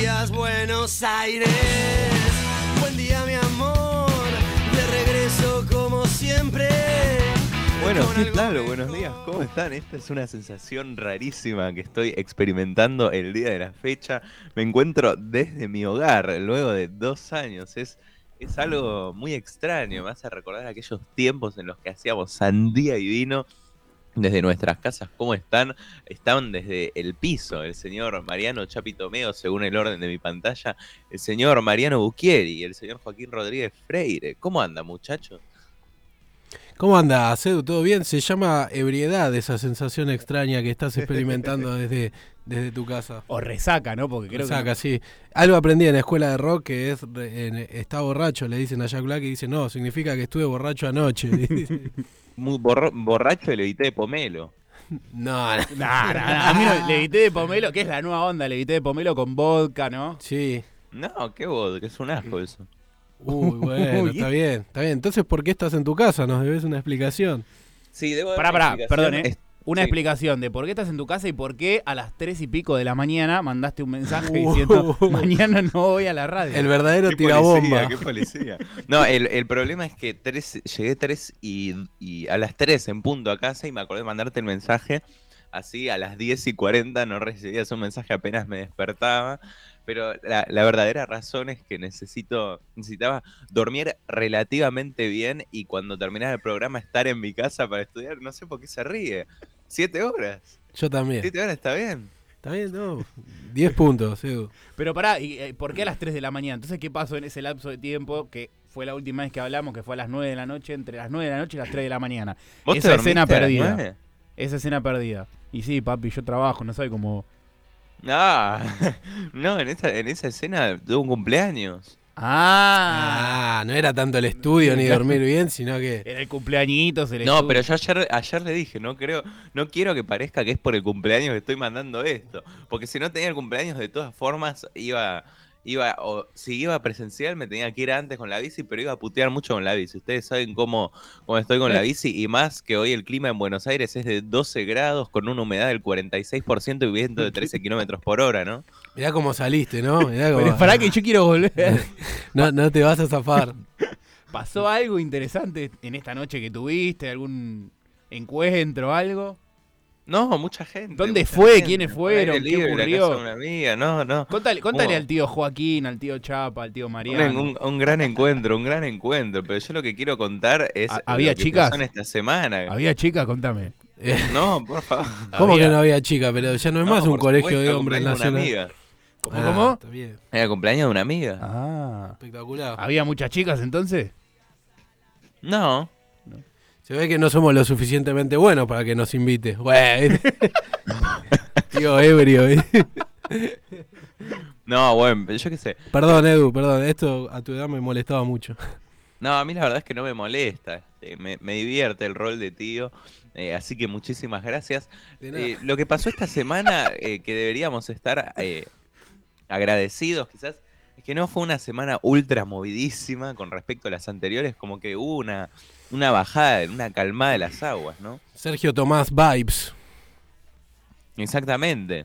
días, Buenos Aires. Buen día, mi amor. De regreso como siempre. Bueno, ¿qué tal? Buenos días, ¿cómo están? Esta es una sensación rarísima que estoy experimentando el día de la fecha. Me encuentro desde mi hogar, luego de dos años. Es, es algo muy extraño, me hace recordar aquellos tiempos en los que hacíamos sandía y vino desde nuestras casas. ¿Cómo están? Estaban desde el piso, el señor Mariano Chapitomeo, según el orden de mi pantalla, el señor Mariano Bucchieri y el señor Joaquín Rodríguez Freire. ¿Cómo anda, muchachos? ¿Cómo anda, Cedu? ¿Todo bien? Se llama ebriedad esa sensación extraña que estás experimentando desde, desde tu casa. O resaca, ¿no? Porque creo Saca, que. sí. Algo aprendí en la escuela de rock que es re- en- está borracho, le dicen a Jack Black y dice, no, significa que estuve borracho anoche. Muy borro- borracho el evité de pomelo. no, no. Nah, nah, A mí no, levité de pomelo, que es la nueva onda, levité de pomelo con vodka, ¿no? Sí. No, qué vodka, es un asco eso. Uy, bueno, está bien, está bien. Entonces, ¿por qué estás en tu casa? Nos debes una explicación. Sí, debo Pará, pará, perdón, ¿eh? Es- Una sí. explicación de por qué estás en tu casa y por qué a las tres y pico de la mañana mandaste un mensaje Uh. diciendo mañana no voy a la radio. El verdadero ¿Qué tirabomba. policía, qué policía. No, el, el problema es que tres, llegué tres y, y a las 3 en punto a casa y me acordé de mandarte el mensaje. Así a las 10 y 40 no recibías un mensaje apenas me despertaba. Pero la, la verdadera razón es que necesito, necesitaba dormir relativamente bien y cuando terminara el programa estar en mi casa para estudiar. No sé por qué se ríe. Siete horas. Yo también. Siete horas está bien. Está bien, no. 10 puntos, Edu. Pero pará, ¿y, eh, ¿por qué a las 3 de la mañana? Entonces, ¿qué pasó en ese lapso de tiempo que fue la última vez que hablamos, que fue a las 9 de la noche, entre las 9 de la noche y las 3 de la mañana? ¿Vos Esa te escena dormiste a las perdida. nueve? Esa escena perdida. Y sí, papi, yo trabajo, no sabe cómo... Ah, no, en esa, en esa escena tuve un cumpleaños. Ah, Ah, no era tanto el estudio ni dormir bien, sino que. era el cumpleañito, se le No, pero yo ayer, ayer le dije, no creo, no quiero que parezca que es por el cumpleaños que estoy mandando esto. Porque si no tenía el cumpleaños, de todas formas, iba, iba, o si iba presencial, me tenía que ir antes con la bici, pero iba a putear mucho con la bici. Ustedes saben cómo, cómo estoy con la bici, y más que hoy el clima en Buenos Aires es de 12 grados con una humedad del 46% y viento de 13 kilómetros por hora, ¿no? Mirá cómo saliste, ¿no? Mirá cómo- Pero pará que yo quiero volver. no, no te vas a zafar. ¿Pasó algo interesante en esta noche que tuviste? ¿Algún encuentro, algo? No, mucha gente. ¿Dónde mucha fue? gente. ¿Quiénes fueron? ¿Qué ocurrió? una amiga, no, no. Contale, contale al tío Joaquín, al tío Chapa, al tío Un, Mariano. un- un gran encuentro, un gran encuentro. Pero yo lo que quiero contar es. ¿Ha- había lo que chicas? pasó en esta semana. ¿Había chica? Contame. No, por favor. ¿Cómo Había- que no había chica? Pero ya no es No, más un colegio supuesto, de hombres nacional. amiga. ¿Cómo, Ah, cómo? Está bien. Era cumpleaños de una amiga. Ah. Espectacular. ¿Había muchas chicas entonces? No. Se ve que no somos lo suficientemente buenos para que nos invite. Güey. Tío ebrio. No, bueno, yo qué sé. Perdón, Edu, perdón. Esto a tu edad me molestaba mucho. No, a mí la verdad es que no me molesta. este, me, me divierte el rol de tío. eh, así que muchísimas gracias. Eh, lo que pasó esta semana, eh, que deberíamos estar agradecidos quizás, es que no fue una semana ultra movidísima con respecto a las anteriores, como que hubo una, una bajada, una calmada de las aguas, ¿no? Sergio Tomás Vibes. Exactamente.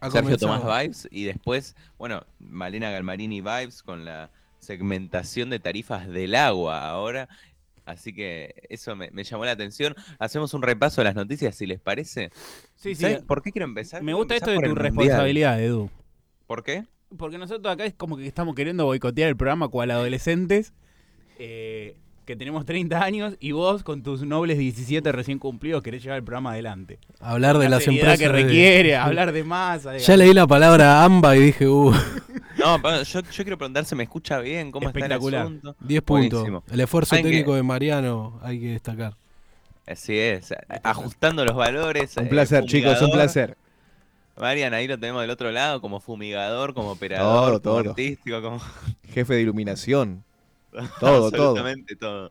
Ha Sergio comenzado. Tomás Vibes y después, bueno, Malena Galmarini Vibes con la segmentación de tarifas del agua ahora. Así que eso me, me llamó la atención. Hacemos un repaso de las noticias, si les parece. Sí, sí. ¿Saben ¿Por qué quiero empezar? Me gusta esto de tu Mundial. responsabilidad, Edu. ¿Por qué? Porque nosotros acá es como que estamos queriendo boicotear el programa cual adolescentes. eh, que tenemos 30 años y vos con tus nobles 17 recién cumplidos querés llevar el programa adelante. Hablar de La las empresas. que de- requiere, hablar de masa. de- Ya leí la palabra AMBA y dije, uh, No, yo, yo quiero preguntar, ¿se me escucha bien? ¿Cómo está el Espectacular. asunto? 10 puntos. Buenísimo. El esfuerzo técnico de Mariano hay que destacar. Así es, ajustando los valores. Un eh, placer, chicos, un placer. Marian, ahí lo tenemos del otro lado, como fumigador, como operador, Todo, como todo. artístico, como Jefe de iluminación. Todo, todo. absolutamente todo.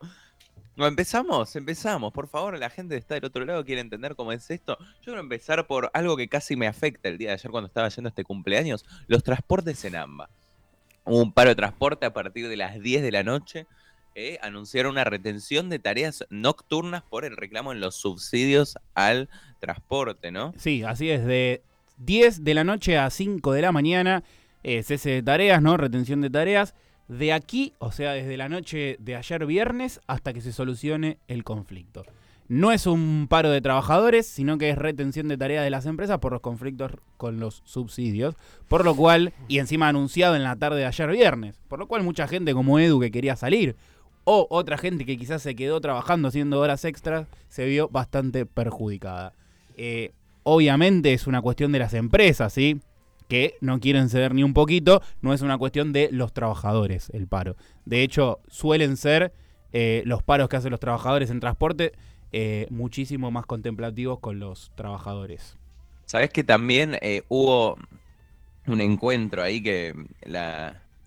No, empezamos, empezamos. Por favor, la gente que está del otro lado quiere entender cómo es esto. Yo quiero empezar por algo que casi me afecta el día de ayer cuando estaba yendo a este cumpleaños, los transportes en AMBA. Hubo un paro de transporte a partir de las 10 de la noche. eh, anunciaron una retención de tareas nocturnas por el reclamo en los subsidios al transporte, ¿no? Sí, así es, de 10 de la noche a 5 de la mañana eh, cese de tareas, ¿no? Retención de tareas. De aquí, o sea, desde la noche de ayer viernes hasta que se solucione el conflicto. No es un paro de trabajadores, sino que es retención de tareas de las empresas por los conflictos con los subsidios. Por lo cual, y encima anunciado en la tarde de ayer viernes, por lo cual mucha gente como Edu que quería salir, o otra gente que quizás se quedó trabajando haciendo horas extras, se vio bastante perjudicada. Eh, obviamente es una cuestión de las empresas, ¿sí? Que no quieren ceder ni un poquito, no es una cuestión de los trabajadores el paro. De hecho, suelen ser eh, los paros que hacen los trabajadores en transporte eh, muchísimo más contemplativos con los trabajadores. Sabes que también eh, hubo un encuentro ahí que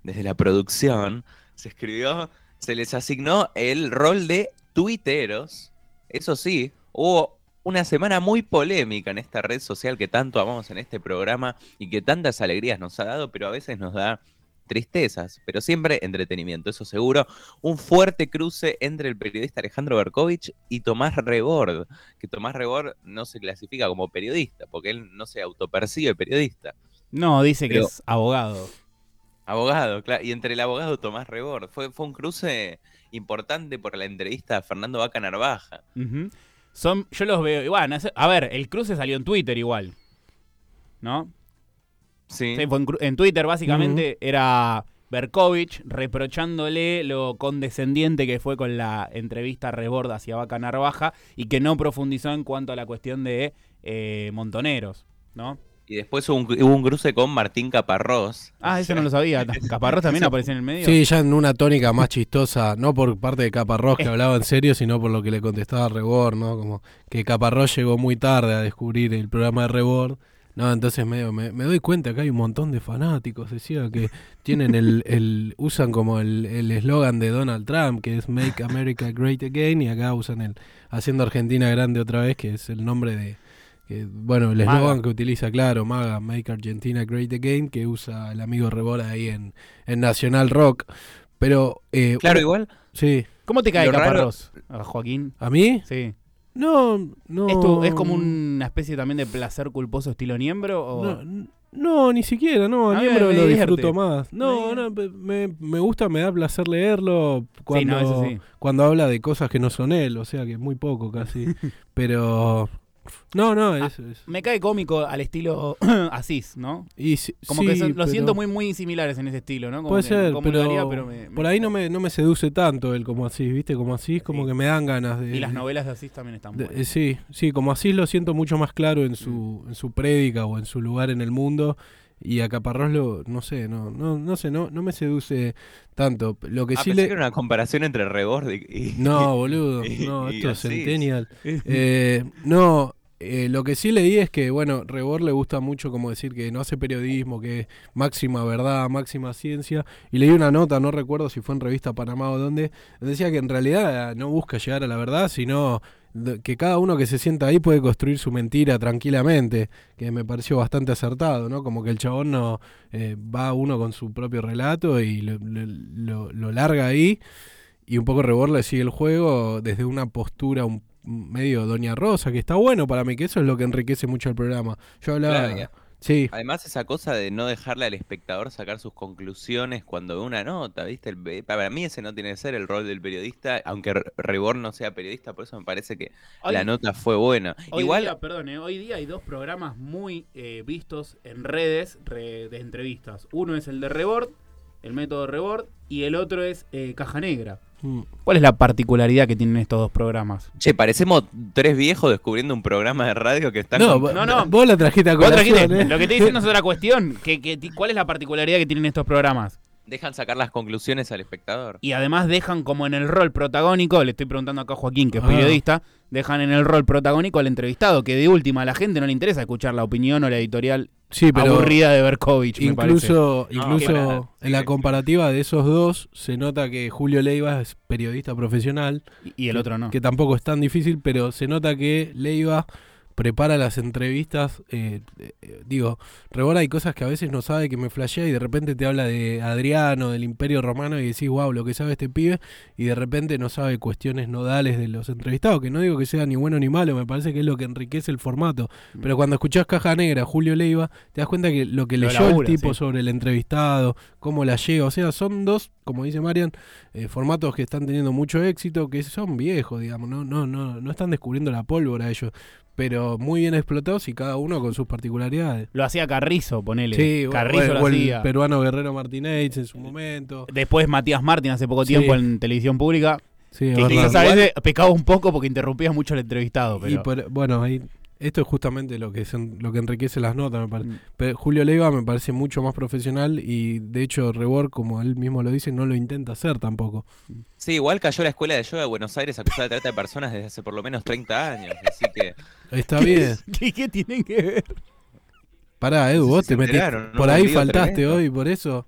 desde la producción se escribió, se les asignó el rol de tuiteros. Eso sí, hubo una semana muy polémica en esta red social que tanto amamos en este programa y que tantas alegrías nos ha dado, pero a veces nos da tristezas, pero siempre entretenimiento, eso seguro. Un fuerte cruce entre el periodista Alejandro Berkovich y Tomás Rebord, que Tomás Rebord no se clasifica como periodista, porque él no se autopercibe periodista. No, dice que es abogado. Abogado, claro. Y entre el abogado Tomás Rebord. Fue, fue un cruce importante por la entrevista a Fernando Vaca Narvaja. Ujú. Son, yo los veo. bueno, es- a ver, el cruce salió en Twitter igual. ¿No? Sí. En Twitter básicamente era Berkovich reprochándole lo condescendiente que fue con la entrevista reborda hacia Vaca Narvaja y que no profundizó en cuanto a la cuestión de eh, montoneros, ¿no? Y después hubo un, hubo un cruce con Martín Caparrós. Ah, eso no lo sabía. Caparrós también apareció en el medio. Sí, ya en una tónica más chistosa, no por parte de Caparrós que hablaba en serio, sino por lo que le contestaba Rebord, ¿no? Como que Caparrós llegó muy tarde a descubrir el programa de Rebord. No, entonces medio, me, me doy cuenta que hay un montón de fanáticos, decía, que tienen el, el usan como el el eslogan de Donald Trump, que es Make America Great Again, y acá usan el Haciendo Argentina Grande otra vez, que es el nombre de, que, bueno, el eslogan que utiliza, claro, Maga, Make Argentina Great Again, que usa el amigo Rebord ahí en, en Nacional Rock. Pero, eh, Claro, igual. sí, ¿Cómo te cae raro- Caparrós, a Joaquín? ¿a mí? Sí. No, no. ¿Es, tu- ¿Es como una especie también de placer culposo estilo Niembro? O... No, no, ni siquiera, no, A Niembro me lo disfruto más. No, Me no, me, me gusta, me da placer leerlo cuando, no, eso sí. cuando habla de cosas que no son él, o sea que muy poco casi. Pero, no, no, Ah, es... es- Me cae cómico al estilo Asís, ¿no? y si- Como sí, que son- lo siento muy muy similares en ese estilo, ¿no? Como Puede que ser, pero, comulgaría, pero me- me- por ahí no me, no me seduce tanto él como así, ¿viste? Como así, como Sí. que me dan ganas de... Y las novelas de Asís también están buenas. sí, sí, como así lo siento mucho más claro en su, Mm. en su prédica o en su lugar en el mundo. Y a Caparrós lo, no sé, no, no, no sé, no, no me seduce tanto. Lo que Ah, sí pensé le. que era una comparación entre Rebord y. No, boludo, no, esto es. Centennial. Eh, no, eh, lo que sí leí es que, bueno, Rebord le gusta mucho como decir que no hace periodismo, que es máxima verdad, máxima ciencia. Y leí una nota, no recuerdo si fue en Revista Panamá o dónde, donde decía que en realidad no busca llegar a la verdad, sino que cada uno que se sienta ahí puede construir su mentira tranquilamente, que me pareció bastante acertado, ¿no? Como que el chabón no eh, va uno con su propio relato y lo, lo- lo- larga ahí y un poco Rebord le sigue el juego desde una postura un medio Doña Rosa, que está bueno para mí, que eso es lo que enriquece mucho el programa. Yo hablaba... Sí, Además, esa cosa de no dejarle al espectador sacar sus conclusiones cuando ve una nota, ¿viste? El para mí ese no tiene que ser el rol del periodista, aunque Re- Rebord no sea periodista, por eso me parece que Hoy- la nota fue buena. Hoy Igual, día, perdón, eh, hoy día hay dos programas muy eh, vistos en redes re- de entrevistas. Uno es el de Rebord, el método Rebord, y el otro es eh, Caja Negra. Mm. ¿Cuál es la particularidad que tienen estos dos programas? che, parecemos tres viejos descubriendo un programa de radio que están... No, con- No, no. vos la trajiste a Vos colación, trajiste- ¿eh? Lo que estoy diciendo es otra cuestión. Que, ¿Cuál es la particularidad que tienen estos programas? dejan sacar las conclusiones al espectador. Y además dejan como en el rol protagónico, le estoy preguntando acá a Joaquín, que es Ah. periodista, dejan en el rol protagónico al entrevistado, que de última a la gente no le interesa escuchar la opinión o la editorial Sí, pero aburrida de Berkovich, me incluso, No, incluso en la comparativa de esos dos se nota que Julio Leiva es periodista profesional Y, y el otro no. Que tampoco es tan difícil, pero se nota que Leiva prepara las entrevistas. eh, eh, digo, Rebor hay cosas que a veces no sabe que me flashea y de repente te habla de Adriano, del Imperio Romano y decís, wow, lo que sabe este pibe, y de repente no sabe cuestiones nodales de los entrevistados, que no digo que sea ni bueno ni malo, me parece que es lo que enriquece el formato. Pero cuando escuchás Caja Negra, Julio Leiva, te das cuenta que lo que Lo leyó labura, el tipo sí. sobre el entrevistado, cómo la lleva, o sea, son dos, como dice Marian, eh, formatos que están teniendo mucho éxito, que son viejos, digamos, no, no, no, no están descubriendo la pólvora ellos, pero muy bien explotados y cada uno con sus particularidades. Lo hacía Carrizo, ponele. Sí, Carrizo o, lo o el hacía. peruano Guerrero Martínez en su momento. Después Matías Martín hace poco Sí. tiempo en televisión pública. Sí, Que quizás a veces pecaba un poco porque interrumpía mucho al entrevistado. Pero... Y por- bueno, ahí, esto es justamente lo que, es en- lo que enriquece las notas, me parece. Mm. Pero Julio Leiva me parece mucho más profesional y de hecho Rebor, como él mismo lo dice, no lo intenta hacer tampoco. Sí, igual cayó la escuela de yoga de Buenos Aires acusada de trata de personas desde hace por lo menos 30 años. Así que. Está bien. ¿Qué, qué tienen que ver? Pará, Edu, No sé vos si te metiste. Por ahí faltaste tremendo. hoy, por eso.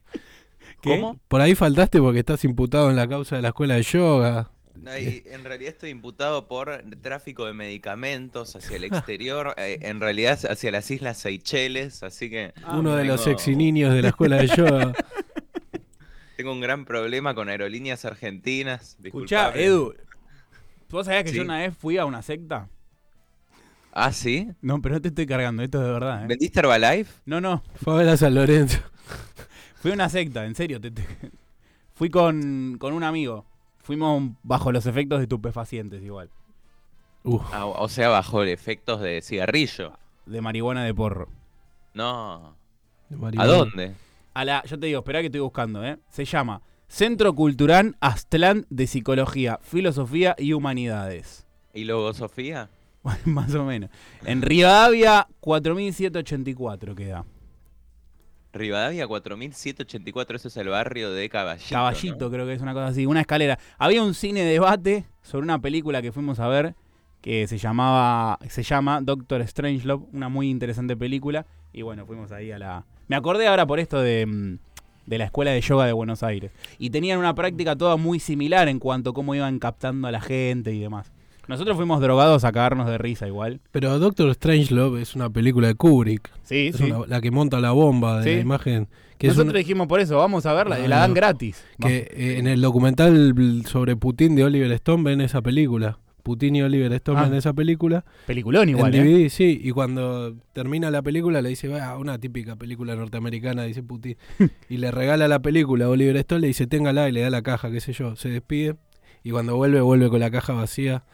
¿Qué? ¿Cómo? Por ahí faltaste porque estás imputado en la causa de la escuela de yoga. No, y en realidad estoy imputado por tráfico de medicamentos hacia el exterior, eh, en realidad hacia las Islas Seychelles, así que Ah, Uno de los sexy niños de la escuela de yoga. tengo un gran problema con aerolíneas argentinas. Escuchá. Edu. ¿Vos sabías que Sí. yo una vez fui a una secta? Ah, ¿sí? No, pero no te estoy cargando, esto es de verdad. ¿eh? ¿Vendiste Herbalife? No, no. Fue a ver a San Lorenzo. Fui a una secta, en serio. te- te- Fui con, con un amigo. Fuimos bajo los efectos de estupefacientes igual. Uf, Ah, o sea, bajo efectos de cigarrillo. De marihuana de porro. No. de ¿A dónde? A la, yo te digo, espera que estoy buscando, ¿eh? Se llama Centro Cultural Aztlán de Psicología, Filosofía y Humanidades. ¿Y luego Sofía? Más o menos. En Rivadavia, 4784 queda. Rivadavia 4784, eso es el barrio de Caballito. Caballito, creo que es una cosa así. Una escalera. Había un cine debate sobre una película que fuimos a ver que se llamaba se llama Doctor Strangelove, una muy interesante película. Y bueno, fuimos ahí a la. Me acordé ahora por esto de, mm, de la escuela de yoga de Buenos Aires. Y tenían una práctica toda muy similar en cuanto a cómo iban captando a la gente y demás. Nosotros fuimos drogados a cagarnos de risa igual. Pero Doctor Strangelove es una película de Kubrick. Sí, Es sí. una- la que monta la bomba de Sí. la imagen. Que Nosotros una- dijimos por eso, vamos a verla, y la dan gratis. que eh, en el documental sobre Putin de Oliver Stone ven esa película. Putin y Oliver Stone Ah. ven esa película. Peliculón igual, en ¿eh? DVD, sí. Y cuando termina la película le dice, "Ah, una típica película norteamericana, dice Putin. y le regala la película a Oliver Stone, le dice, téngala y le da la caja, qué sé yo. Se despide. Y cuando vuelve, vuelve con la caja vacía.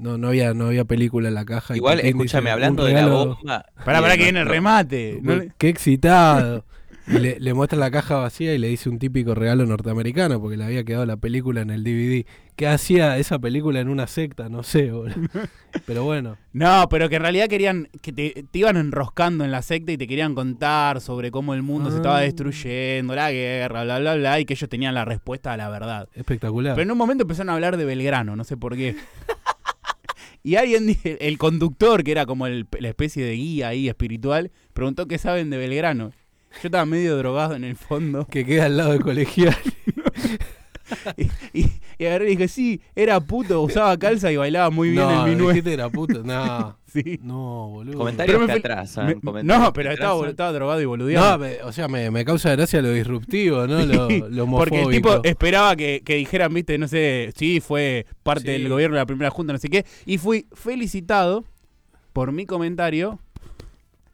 No, no había, no había película en la caja. Igual, escúchame, dice, hablando "Un de la regalo". bomba. Pará, pará que viene el remate. No Qué excitado. Y le, le muestra la caja vacía y le dice un típico regalo norteamericano porque le había quedado la película en el DVD. ¿Qué hacía esa película en una secta? No sé, boludo. Pero bueno. No, pero que en realidad querían que te, te iban enroscando en la secta y te querían contar sobre cómo el mundo se estaba Ah. destruyendo, la guerra, bla, bla, bla, y que ellos tenían la respuesta a la verdad. Espectacular. Pero en un momento empezaron a hablar de Belgrano, no sé por qué. y alguien, el conductor, que era como el- la especie de guía ahí espiritual, preguntó qué saben de Belgrano. Yo estaba medio drogado en el fondo. que queda al lado del colegial. Y, y agarré y dije, sí, era puto, usaba calza y bailaba muy bien no, el minué. era. No, Sí. no, boludo. Comentarios que atrasan. Me- comentarios no, pero estaba, atrasan. estaba drogado y. No, me- o sea, me, me causa gracia lo disruptivo, ¿no? Lo, lo Porque el tipo homofóbico. esperaba que, que dijeran, viste, no sé, sí, fue parte Sí. del gobierno de la primera junta, no sé qué. Y fui felicitado por mi comentario.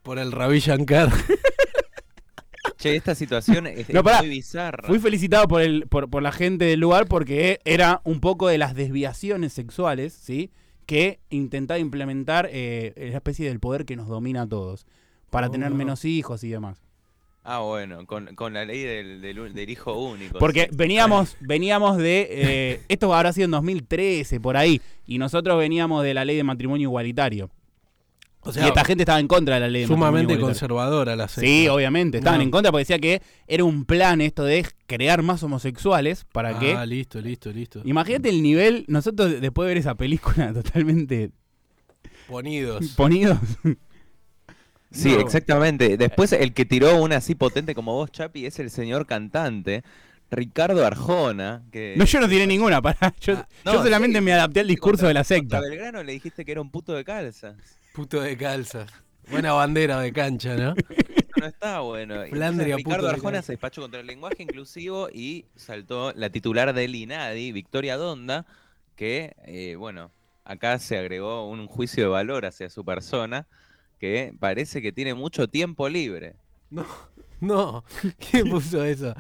Por el Ravi Shankar. Che, esta situación es, No, pará. muy bizarra. Fui felicitado por, el, por, por la gente del lugar porque era un poco de las desviaciones sexuales, ¿sí? Que intentaba implementar eh, la especie del poder que nos domina a todos. Para tener Oh. menos hijos y demás. Ah, bueno, con, con la ley del, del, del hijo único. Porque sí. veníamos, veníamos de. eh, esto habrá sido en 2013, por ahí. Y nosotros veníamos de la ley de matrimonio igualitario. O y esta gente estaba en contra de la ley sumamente conservadora la secta. Sí, obviamente. Estaban No. en contra porque decía que era un plan esto de crear más homosexuales para ah, que. listo, listo, listo. Imagínate el nivel. Nosotros, después de ver esa película totalmente Ponidos. ponidos. Sí, No. exactamente. Después el que tiró una así potente como vos, Chapi, es el señor cantante, Ricardo Arjona. Que... No, yo no tiré ninguna, pará. Yo, Ah, no, yo solamente sí. me adapté al discurso Contra- de la secta. Belgrano le dijiste que era un puto de calzas. Puto de calzas. Buena bandera de cancha, ¿no? Eso no está bueno. Entonces Ricardo Arjona se despachó contra el lenguaje inclusivo y saltó la titular del INADI, Victoria Donda, que, eh, bueno, acá se agregó un juicio de valor hacia su persona, que parece que tiene mucho tiempo libre. No, ¿quién puso eso?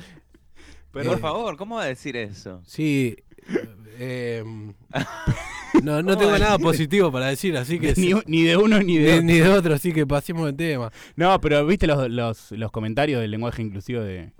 Pero, Eh, por favor, ¿cómo va a decir eso? Sí. eh, no, no tengo nada positivo para decir, así que. ni, ni de uno ni de ni, otro. ni de otro, así que pasemos el tema. No, pero viste los, los, los comentarios del lenguaje inclusivo de.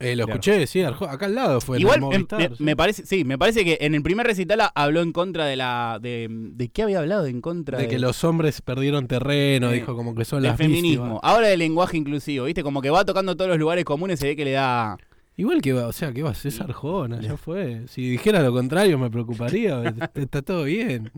Eh, lo Claro. escuché, sí, acá al lado fue. Igual el em- Movistar, me, sí. me parece, sí, me parece que en el primer recital habló en contra de la. ¿De, de qué había hablado? En contra de que los hombres perdieron terreno, Eh, dijo como que son las feminismo. víctimas. Ahora del lenguaje inclusivo, ¿viste? Como que va tocando todos los lugares comunes, se ve que le da. Igual que va, o sea, que va, es Arjona, ya fue. Si dijera lo contrario me preocuparía, está, todo bien.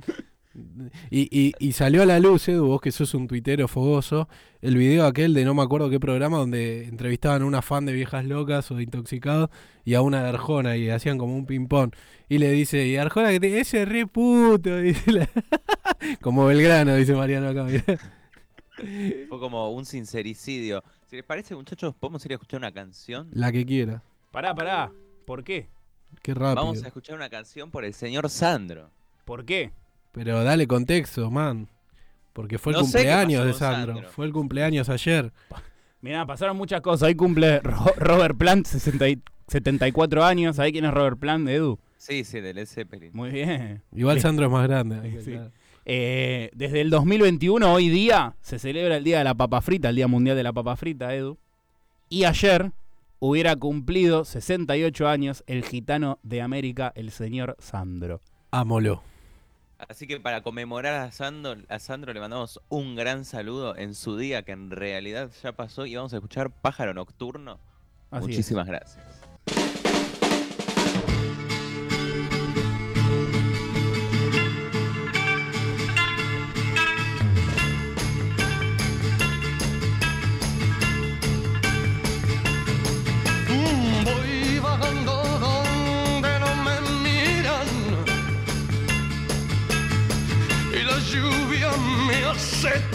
Y, y, y salió a la luz, Edu, vos que sos un tuitero fogoso, el video aquel de no me acuerdo qué programa donde entrevistaban a una fan de viejas locas o de intoxicados y a una de Arjona y hacían como un ping-pong. Y le dice, y Arjona que te, ese re puto, dice la- como Belgrano, dice Mariano acá. Fue como un sincericidio. Si les parece, muchachos, podemos ir a escuchar una canción. La que quiera. Pará, pará. ¿Por qué? Qué rápido. Vamos a escuchar una canción por el señor Sandro. ¿Por qué? Pero dale contexto, man. Porque fue el No cumpleaños de Sandro. Sandro. Fue el cumpleaños ayer. Mirá, pasaron muchas cosas. Hoy cumple Ro- Robert Plant, 60 y- 74 años. ¿Sabés quién es Robert Plant, Edu? Sí, sí, del Led Zeppelin. Muy bien. Igual. Sandro es más grande. Sí. Eh, desde el 2021, hoy día, se celebra el Día de la Papa Frita, el Día Mundial de la Papa Frita, Edu. Y ayer hubiera cumplido 68 años el gitano de América, el señor Sandro. Ámolo. Así que para conmemorar a Sandro, a Sandro le mandamos un gran saludo en su día que en realidad ya pasó y vamos a escuchar Pájaro Nocturno. Así es. Muchísimas gracias. Me hace.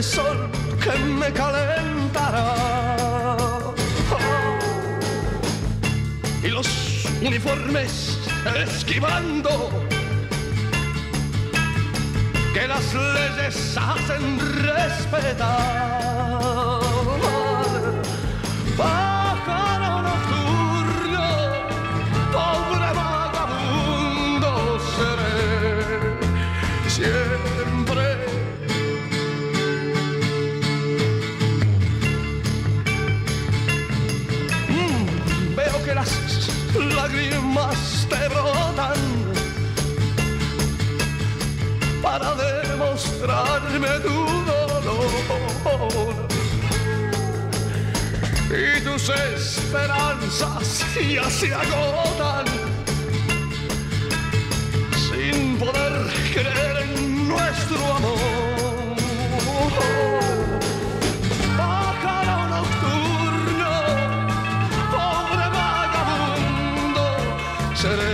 Este sol que me calentará. y los uniformes esquivando que las leyes hacen respetar. Esperanzas ya agotan sin poder creer en nuestro amor. Pájaro nocturno, pobre vagabundo, seré.